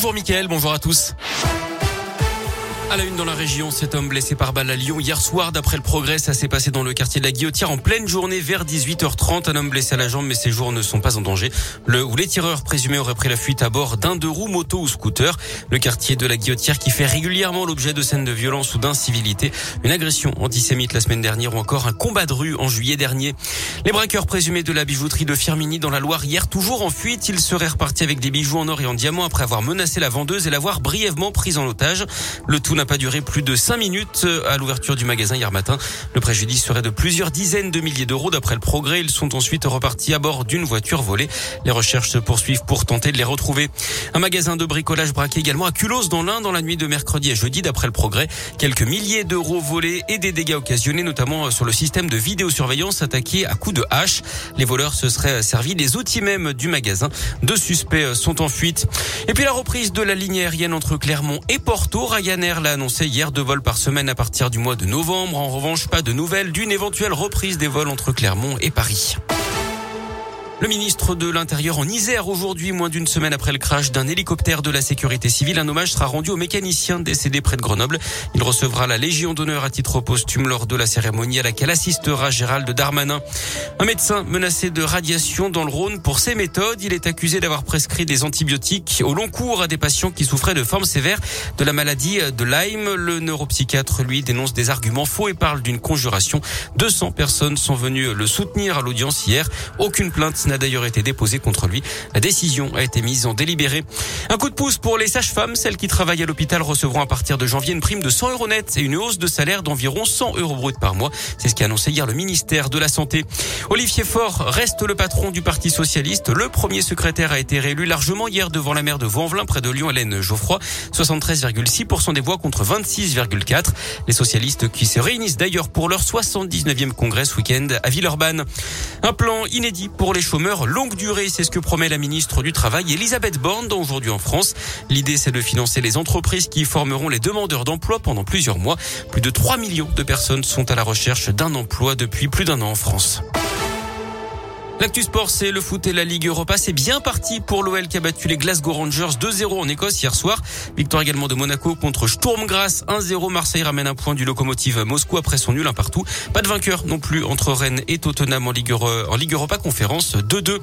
Bonjour Mickaël, bonjour à tous. À la une dans la région, cet homme blessé par balle à Lyon hier soir. D'après le progrès, ça s'est passé dans le quartier de la Guillotière en pleine journée vers 18h30. Un homme blessé à la jambe, mais ses jours ne sont pas en danger. Le ou les tireurs présumés auraient pris la fuite à bord d'un deux roues, moto ou scooter. Le quartier de la Guillotière qui fait régulièrement l'objet de scènes de violence ou d'incivilité. Une agression antisémite la semaine dernière ou encore un combat de rue en juillet dernier. Les braqueurs présumés de la bijouterie de Firmini dans la Loire hier toujours en fuite. Ils seraient repartis avec des bijoux en or et en diamant après avoir menacé la vendeuse et l'avoir brièvement prise en otage. Le tout n'a pas duré plus de cinq minutes à l'ouverture du magasin hier matin. Le préjudice serait de plusieurs dizaines de milliers d'euros d'après le progrès. Ils sont ensuite repartis à bord d'une voiture volée. Les recherches se poursuivent pour tenter de les retrouver. Un magasin de bricolage braqué également à Culos dans l'Ain dans la nuit de mercredi à jeudi d'après le progrès. Quelques milliers d'euros volés et des dégâts occasionnés notamment sur le système de vidéosurveillance attaqué à coups de hache. Les voleurs se seraient servis des outils même du magasin. Deux suspects sont en fuite. Et puis la reprise de la ligne aérienne entre Clermont et Porto. Ryanair l'a annoncé hier deux vols par semaine à partir du mois de novembre. En revanche, pas de nouvelles d'une éventuelle reprise des vols entre Clermont et Paris. Le ministre de l'Intérieur en Isère aujourd'hui, moins d'une semaine après le crash d'un hélicoptère de la sécurité civile. Un hommage sera rendu au mécanicien décédé près de Grenoble. Il recevra la Légion d'honneur à titre posthume lors de la cérémonie à laquelle assistera Gérald Darmanin. Un médecin menacé de radiation dans le Rhône pour ses méthodes. Il est accusé d'avoir prescrit des antibiotiques au long cours à des patients qui souffraient de formes sévères de la maladie de Lyme. Le neuropsychiatre, lui, dénonce des arguments faux et parle d'une conjuration. 200 personnes sont venues le soutenir à l'audience hier. Aucune plainte d'ailleurs été contre lui. La décision a été mise en délibéré. Un coup de pouce pour les sages-femmes. Celles qui travaillent à l'hôpital recevront à partir de janvier une prime de 100 euros net et une hausse de salaire d'environ 100 euros brut par mois. C'est ce qu'a annoncé hier le ministère de la Santé. Olivier Faure reste le patron du Parti Socialiste. Le premier secrétaire a été réélu largement hier devant la maire de Vanvelin, près de Lyon, Hélène Geoffroy. 73,6% des voix contre 26,4%. Les socialistes qui se réunissent d'ailleurs pour leur 79e congrès ce week-end à Villeurbanne. Un plan inédit pour les chauffeurs longue durée. C'est ce que promet la ministre du Travail, Elisabeth Borne, aujourd'hui en France. L'idée, c'est de financer les entreprises qui formeront les demandeurs d'emploi pendant plusieurs mois. Plus de 3 millions de personnes sont à la recherche d'un emploi depuis plus d'un an en France. L'actu sport, c'est le foot et la Ligue Europa. C'est bien parti pour l'OL qui a battu les Glasgow Rangers 2-0 en Écosse hier soir. Victoire également de Monaco contre Sturm Graz 1-0. Marseille ramène un point du locomotive Moscou après son nul un partout. Pas de vainqueur non plus entre Rennes et Tottenham en Ligue, Europa Conférence 2-2.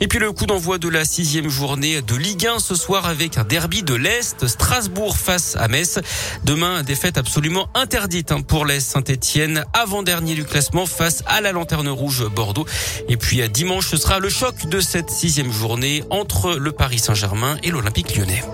Et puis le coup d'envoi de la sixième journée de Ligue 1 ce soir avec un derby de l'Est. Strasbourg face à Metz. Demain, défaite absolument interdite hein, pour l'Est Saint-Etienne. Avant-dernier du classement face à la Lanterne Rouge Bordeaux. Et puis à Dimanche, ce sera le choc de cette sixième journée entre le Paris Saint-Germain et l'Olympique lyonnais.